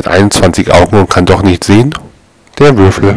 hat 21 Augen und kann doch nicht sehen? Der Würfel.